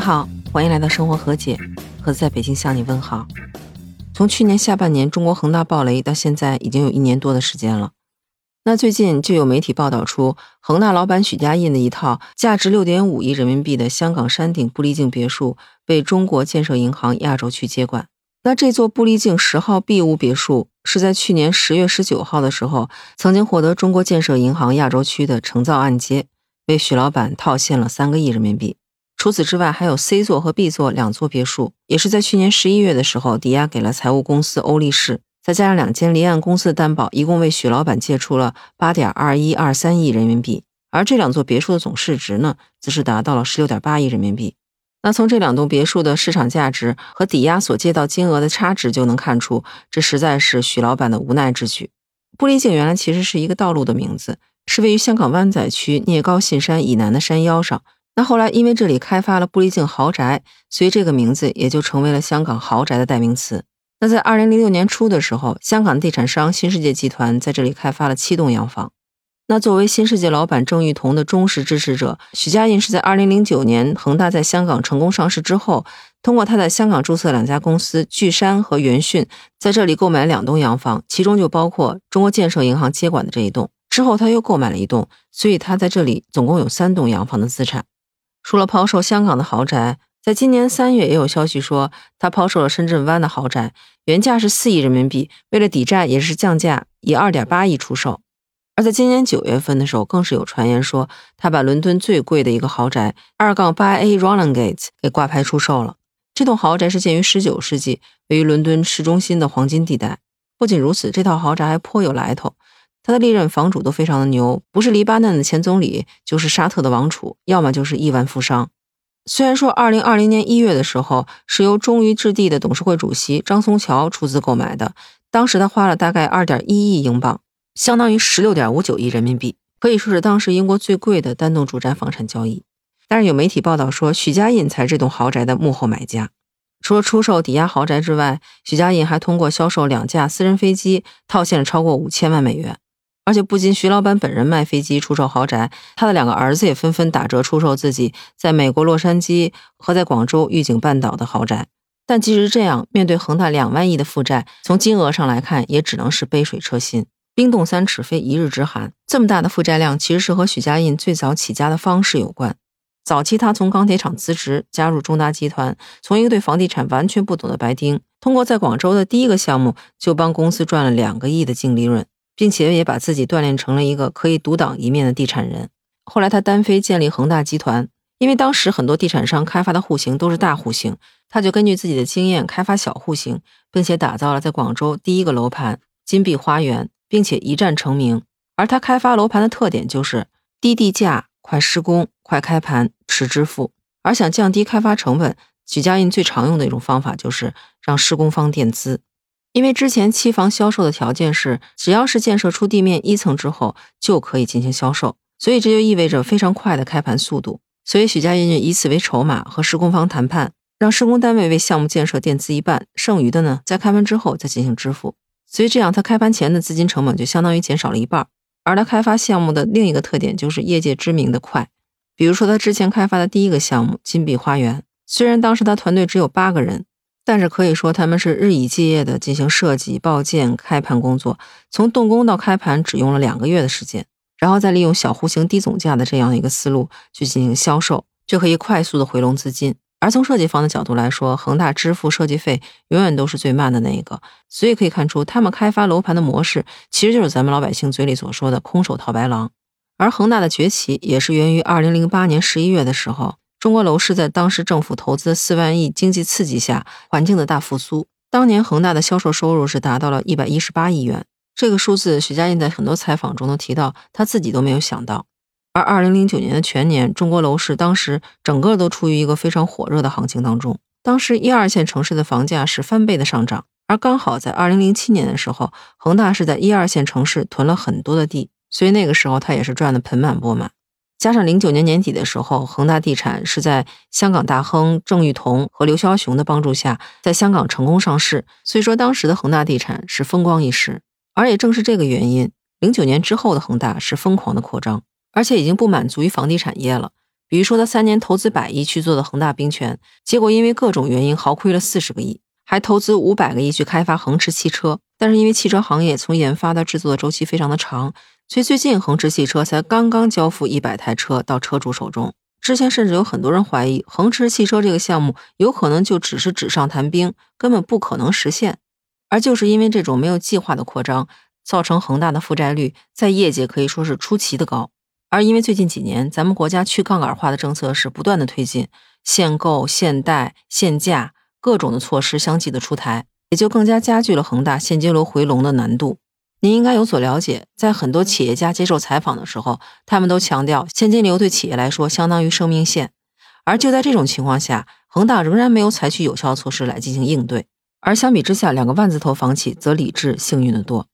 好，欢迎来到生活和解，盒子在北京向你问好。从去年下半年中国恒大暴雷到现在，已经有一年多的时间了。那最近就有媒体报道出，恒大老板许家印的一套价值六点五亿人民币的香港山顶布丽境别墅被中国建设银行亚洲区接管。那这座布丽境十号 B 屋别墅是在去年十月十九号的时候，曾经获得中国建设银行亚洲区的承造按揭，为许老板套现了三个亿人民币。除此之外，还有 C 座和 B 座两座别墅，也是在去年十一月的时候抵押给了财务公司欧力士。再加上两间离岸公司的担保，一共为许老板借出了八点二一二三亿人民币。而这两座别墅的总市值呢，则是达到了十六点八亿人民币。那从这两栋别墅的市场价值和抵押所借到金额的差值就能看出，这实在是许老板的无奈之举。布丽境原来其实是一个道路的名字，是位于香港湾仔区聂高信山以南的山腰上。那后来因为这里开发了布丽境豪宅，所以这个名字也就成为了香港豪宅的代名词。那在二零零六年初的时候，香港地产商新世界集团在这里开发了七栋洋房。那作为新世界老板郑裕彤的忠实支持者，许家印是在二零零九年恒大在香港成功上市之后，通过他在香港注册两家公司巨山和元讯，在这里购买两栋洋房，其中就包括中国建设银行接管的这一栋。之后他又购买了一栋，所以他在这里总共有三栋洋房的资产。除了抛售香港的豪宅。在今年三月，也有消息说他抛售了深圳湾的豪宅，原价是四亿人民币，为了抵债也是降价，以二点八亿出售。而在今年九月份的时候，更是有传言说他把伦敦最贵的一个豪宅二杠八 A r o l a n g a t e 给挂牌出售了。这栋豪宅是建于十九世纪，位于伦敦市中心的黄金地带。不仅如此，这套豪宅还颇有来头，他的历任房主都非常的牛，不是黎巴嫩的前总理，就是沙特的王储，要么就是亿万富商。虽然说，二零二零年一月的时候是由中于置地的董事会主席张松桥出资购买的，当时他花了大概二点一亿英镑，相当于十六点五九亿人民币，可以说是当时英国最贵的单栋住宅房产交易。但是有媒体报道说，许家印才是这栋豪宅的幕后买家。除了出售抵押豪宅之外，许家印还通过销售两架私人飞机套现了超过五千万美元。而且不仅徐老板本人卖飞机出售豪宅，他的两个儿子也纷纷打折出售自己在美国洛杉矶和在广州御景半岛的豪宅。但即使这样，面对恒大两万亿的负债，从金额上来看，也只能是杯水车薪。冰冻三尺非一日之寒，这么大的负债量，其实是和许家印最早起家的方式有关。早期他从钢铁厂辞职，加入中达集团，从一个对房地产完全不懂的白丁，通过在广州的第一个项目，就帮公司赚了两个亿的净利润。并且也把自己锻炼成了一个可以独当一面的地产人。后来他单飞建立恒大集团，因为当时很多地产商开发的户型都是大户型，他就根据自己的经验开发小户型，并且打造了在广州第一个楼盘金碧花园，并且一战成名。而他开发楼盘的特点就是低地价、快施工、快开盘、迟支付。而想降低开发成本，许家印最常用的一种方法就是让施工方垫资。因为之前期房销售的条件是，只要是建设出地面一层之后就可以进行销售，所以这就意味着非常快的开盘速度。所以许家印就以此为筹码和施工方谈判，让施工单位为项目建设垫资一半，剩余的呢在开盘之后再进行支付。所以这样他开盘前的资金成本就相当于减少了一半。而他开发项目的另一个特点就是业界知名的快，比如说他之前开发的第一个项目金碧花园，虽然当时他团队只有八个人。但是可以说，他们是日以继夜的进行设计、报建、开盘工作，从动工到开盘只用了两个月的时间，然后再利用小户型低总价的这样一个思路去进行销售，就可以快速的回笼资金。而从设计方的角度来说，恒大支付设计费永远都是最慢的那一个，所以可以看出，他们开发楼盘的模式其实就是咱们老百姓嘴里所说的“空手套白狼”。而恒大的崛起也是源于二零零八年十一月的时候。中国楼市在当时政府投资四万亿经济刺激下，环境的大复苏。当年恒大的销售收入是达到了一百一十八亿元，这个数字，许家印在很多采访中都提到，他自己都没有想到。而二零零九年的全年，中国楼市当时整个都处于一个非常火热的行情当中。当时一二线城市的房价是翻倍的上涨，而刚好在二零零七年的时候，恒大是在一二线城市囤了很多的地，所以那个时候他也是赚得盆满钵满。加上零九年年底的时候，恒大地产是在香港大亨郑裕彤和刘霄雄的帮助下，在香港成功上市，所以说当时的恒大地产是风光一时。而也正是这个原因，零九年之后的恒大是疯狂的扩张，而且已经不满足于房地产业了，比如说他三年投资百亿去做的恒大冰泉，结果因为各种原因豪亏了四十个亿，还投资五百个亿去开发恒驰汽车，但是因为汽车行业从研发到制作的周期非常的长，所以最近恒驰汽车才刚刚交付一百台车到车主手中。之前甚至有很多人怀疑恒驰汽车这个项目有可能就只是纸上谈兵，根本不可能实现。而就是因为这种没有计划的扩张，造成恒大的负债率在业界可以说是出奇的高。而因为最近几年咱们国家去杠杆化的政策是不断的推进，限购、限贷、限价各种的措施相继的出台，也就更加加剧了恒大现金流回笼的难度。您应该有所了解，在很多企业家接受采访的时候，他们都强调现金流对企业来说相当于生命线。而就在这种情况下，恒大仍然没有采取有效措施来进行应对。而相比之下，两个万字头房企则理智幸运的多。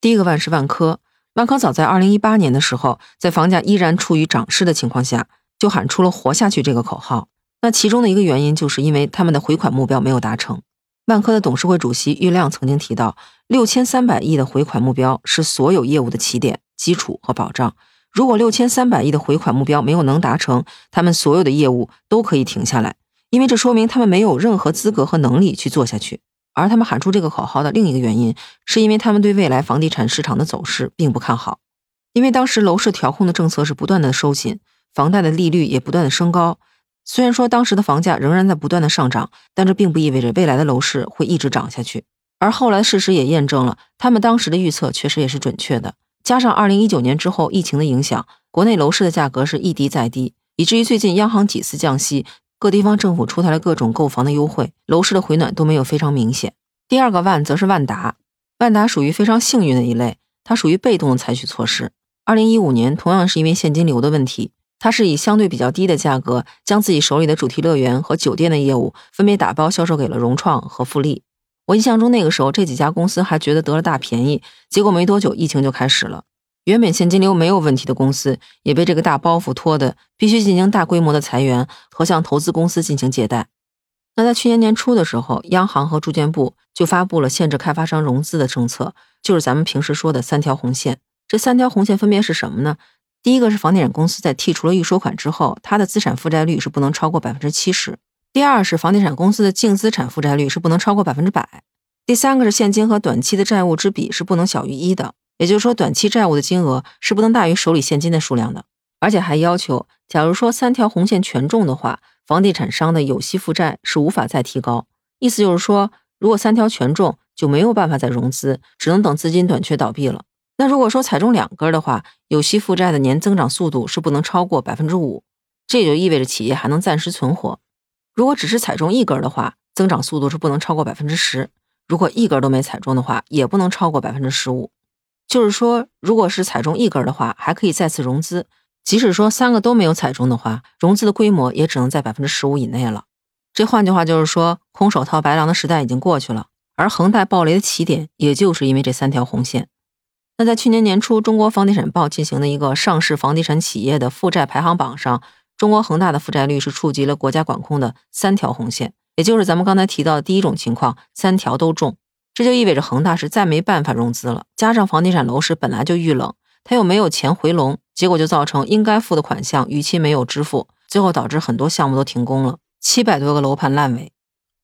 第一个万是万科，万科早在二零一八年的时候，在房价依然处于涨势的情况下，就喊出了“活下去”这个口号。那其中的一个原因，就是因为他们的回款目标没有达成。万科的董事会主席郁亮曾经提到，六千三百亿的回款目标是所有业务的起点、基础和保障。如果六千三百亿的回款目标没有能达成，他们所有的业务都可以停下来，因为这说明他们没有任何资格和能力去做下去。而他们喊出这个口号的另一个原因，是因为他们对未来房地产市场的走势并不看好，因为当时楼市调控的政策是不断的收紧，房贷的利率也不断的升高。虽然说当时的房价仍然在不断的上涨，但这并不意味着未来的楼市会一直涨下去。而后来事实也验证了，他们当时的预测确实也是准确的。加上二零一九年之后疫情的影响，国内楼市的价格是一低再低，以至于最近央行几次降息，各地方政府出台了各种购房的优惠，楼市的回暖都没有非常明显。第二个万则是万达，万达属于非常幸运的一类，它属于被动的采取措施。二零一五年同样是因为现金流的问题。他是以相对比较低的价格，将自己手里的主题乐园和酒店的业务分别打包销售给了融创和富力。我印象中那个时候，这几家公司还觉得得了大便宜，结果没多久疫情就开始了。原本现金流没有问题的公司，也被这个大包袱拖的必须进行大规模的裁员和向投资公司进行借贷。那在去年年初的时候，央行和住建部就发布了限制开发商融资的政策，就是咱们平时说的三条红线。这三条红线分别是什么呢？第一个是房地产公司在剔除了预收款之后，它的资产负债率是不能超过百分之七十。第二是房地产公司的净资产负债率是不能超过百分之百。第三个是现金和短期的债务之比是不能小于一的，也就是说短期债务的金额是不能大于手里现金的数量的。而且还要求，假如说三条红线全中的话，房地产商的有息负债是无法再提高。意思就是说，如果三条全中，就没有办法再融资，只能等资金短缺倒闭了。那如果说踩中两根的话，有息负债的年增长速度是不能超过百分之五，这也就意味着企业还能暂时存活。如果只是踩中一根的话，增长速度是不能超过百分之十。如果一根都没踩中的话，也不能超过百分之十五。就是说，如果是踩中一根的话，还可以再次融资；即使说三个都没有踩中的话，融资的规模也只能在百分之十五以内了。这换句话就是说，空手套白狼的时代已经过去了。而恒大暴雷的起点，也就是因为这三条红线。那在去年年初，中国房地产报进行的一个上市房地产企业的负债排行榜上，中国恒大的负债率是触及了国家管控的三条红线，也就是咱们刚才提到的第一种情况，三条都中，这就意味着恒大是再没办法融资了。加上房地产楼市本来就遇冷，他又没有钱回笼，结果就造成应该付的款项逾期没有支付，最后导致很多项目都停工了，七百多个楼盘烂尾。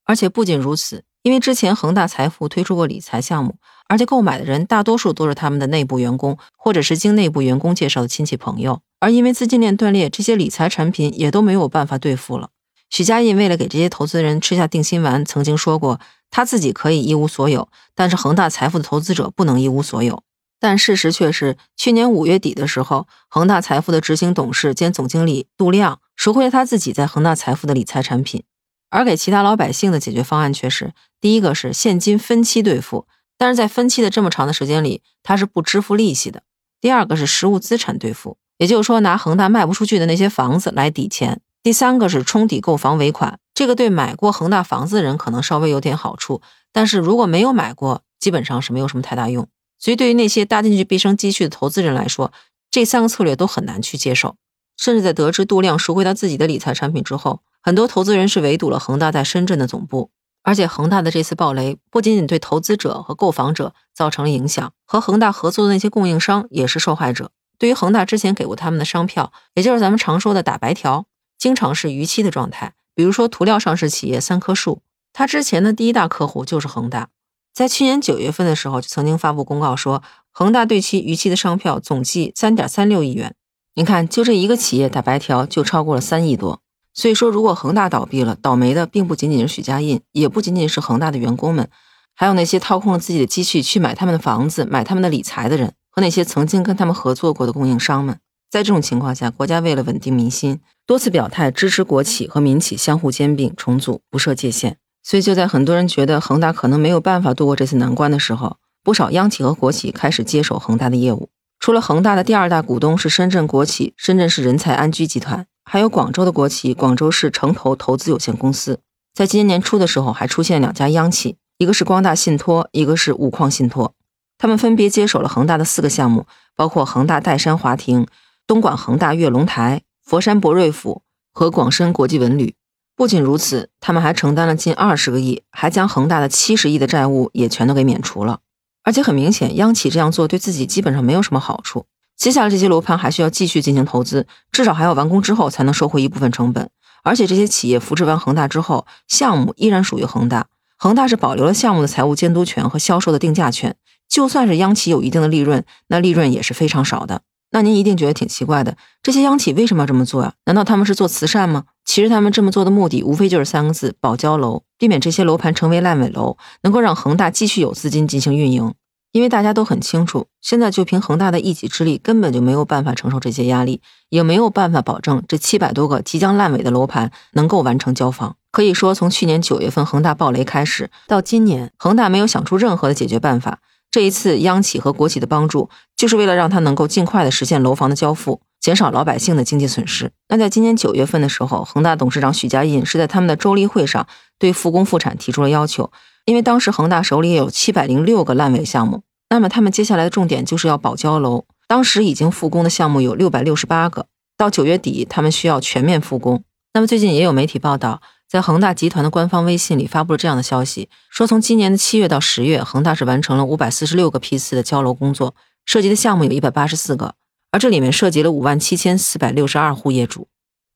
而且不仅如此，因为之前恒大财富推出过理财项目。而且购买的人大多数都是他们的内部员工，或者是经内部员工介绍的亲戚朋友。而因为资金链断裂，这些理财产品也都没有办法兑付了。许家印为了给这些投资人吃下定心丸，曾经说过，他自己可以一无所有，但是恒大财富的投资者不能一无所有。但事实却是，去年五月底的时候，恒大财富的执行董事兼总经理杜亮赎回了他自己在恒大财富的理财产品，而给其他老百姓的解决方案却是：第一个是现金分期兑付。但是在分期的这么长的时间里，他是不支付利息的。第二个是实物资产兑付，也就是说拿恒大卖不出去的那些房子来抵钱。第三个是冲抵购房尾款，这个对买过恒大房子的人可能稍微有点好处，但是如果没有买过，基本上是没有什么太大用。所以对于那些搭进去毕生积蓄的投资人来说，这三个策略都很难去接受。甚至在得知杜亮赎回他自己的理财产品之后，很多投资人是围堵了恒大在深圳的总部。而且恒大的这次暴雷不仅仅对投资者和购房者造成了影响，和恒大合作的那些供应商也是受害者。对于恒大之前给过他们的商票，也就是咱们常说的打白条，经常是逾期的状态。比如说涂料上市企业三棵树，它之前的第一大客户就是恒大，在去年九月份的时候就曾经发布公告说，恒大对其逾期的商票总计三点三六亿元。你看，就这一个企业打白条就超过了三亿多。所以说，如果恒大倒闭了，倒霉的并不仅仅是许家印，也不仅仅是恒大的员工们，还有那些掏空了自己的积蓄去买他们的房子、买他们的理财的人，和那些曾经跟他们合作过的供应商们。在这种情况下，国家为了稳定民心，多次表态支持国企和民企相互兼并重组，不设界限。所以，就在很多人觉得恒大可能没有办法度过这次难关的时候，不少央企和国企开始接手恒大的业务。除了恒大的第二大股东是深圳国企深圳市人才安居集团，还有广州的国企广州市城投投资有限公司。在今年年初的时候，还出现两家央企，一个是光大信托，一个是五矿信托，他们分别接手了恒大的四个项目，包括恒大岱山华庭、东莞恒大跃龙台、佛山博瑞府和广深国际文旅。不仅如此，他们还承担了近二十个亿，还将恒大的七十亿的债务也全都给免除了。而且很明显，央企这样做对自己基本上没有什么好处。接下来这些楼盘还需要继续进行投资，至少还要完工之后才能收回一部分成本。而且这些企业扶持完恒大之后，项目依然属于恒大，恒大是保留了项目的财务监督权和销售的定价权。就算是央企有一定的利润，那利润也是非常少的。那您一定觉得挺奇怪的，这些央企为什么要这么做呀？难道他们是做慈善吗？其实他们这么做的目的无非就是三个字：保交楼。避免这些楼盘成为烂尾楼，能够让恒大继续有资金进行运营。因为大家都很清楚，现在就凭恒大的一己之力，根本就没有办法承受这些压力，也没有办法保证这七百多个即将烂尾的楼盘能够完成交房。可以说，从去年九月份恒大暴雷开始，到今年，恒大没有想出任何的解决办法。这一次央企和国企的帮助，就是为了让他能够尽快的实现楼房的交付。减少老百姓的经济损失。那在今年九月份的时候，恒大董事长许家印是在他们的周例会上对复工复产提出了要求，因为当时恒大手里有七百零六个烂尾项目，那么他们接下来的重点就是要保交楼。当时已经复工的项目有六百六十八个，到九月底他们需要全面复工。那么最近也有媒体报道，在恒大集团的官方微信里发布了这样的消息，说从今年的七月到十月，恒大是完成了五百四十六个批次的交楼工作，涉及的项目有一百八十四个。而这里面涉及了五万七千四百六十二户业主。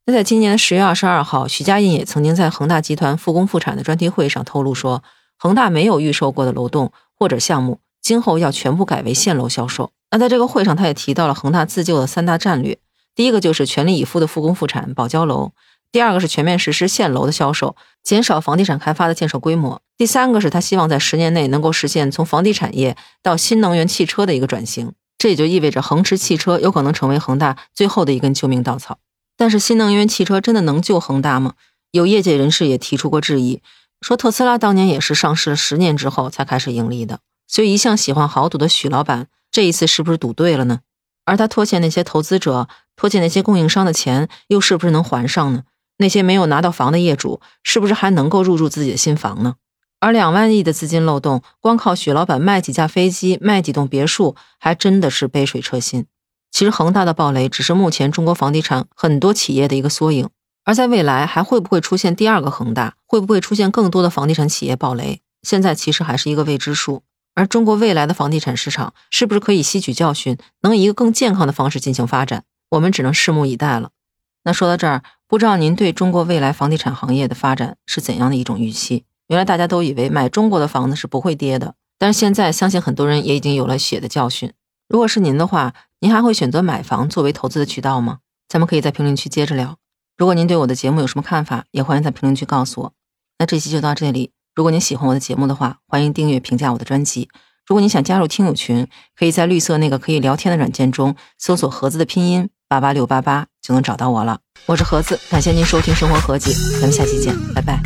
那在今年的十月二十二号，许家印也曾经在恒大集团复工复产的专题会上透露说，恒大没有预售过的楼栋或者项目，今后要全部改为现楼销售。那在这个会上，他也提到了恒大自救的三大战略：第一个就是全力以赴的复工复产保交楼；第二个是全面实施现楼的销售，减少房地产开发的建设规模；第三个是他希望在十年内能够实现从房地产业到新能源汽车的一个转型。这也就意味着恒驰汽车有可能成为恒大最后的一根救命稻草。但是新能源汽车真的能救恒大吗？有业界人士也提出过质疑，说特斯拉当年也是上市了十年之后才开始盈利的。所以一向喜欢豪赌的许老板，这一次是不是赌对了呢？而他拖欠那些投资者、拖欠那些供应商的钱，又是不是能还上呢？那些没有拿到房的业主，是不是还能够入住自己的新房呢？而两万亿的资金漏洞，光靠许老板卖几架飞机、卖几栋别墅，还真的是杯水车薪。其实恒大的暴雷只是目前中国房地产很多企业的一个缩影，而在未来还会不会出现第二个恒大？会不会出现更多的房地产企业暴雷？现在其实还是一个未知数。而中国未来的房地产市场是不是可以吸取教训，能以一个更健康的方式进行发展？我们只能拭目以待了。那说到这儿，不知道您对中国未来房地产行业的发展是怎样的一种预期？原来大家都以为买中国的房子是不会跌的，但是现在相信很多人也已经有了血的教训。如果是您的话，您还会选择买房作为投资的渠道吗？咱们可以在评论区接着聊。如果您对我的节目有什么看法，也欢迎在评论区告诉我。那这期就到这里。如果您喜欢我的节目的话，欢迎订阅、评价我的专辑。如果你想加入听友群，可以在绿色那个可以聊天的软件中搜索“盒子”的拼音八八六八八，就能找到我了。我是盒子，感谢您收听《生活合集》，咱们下期见，拜拜。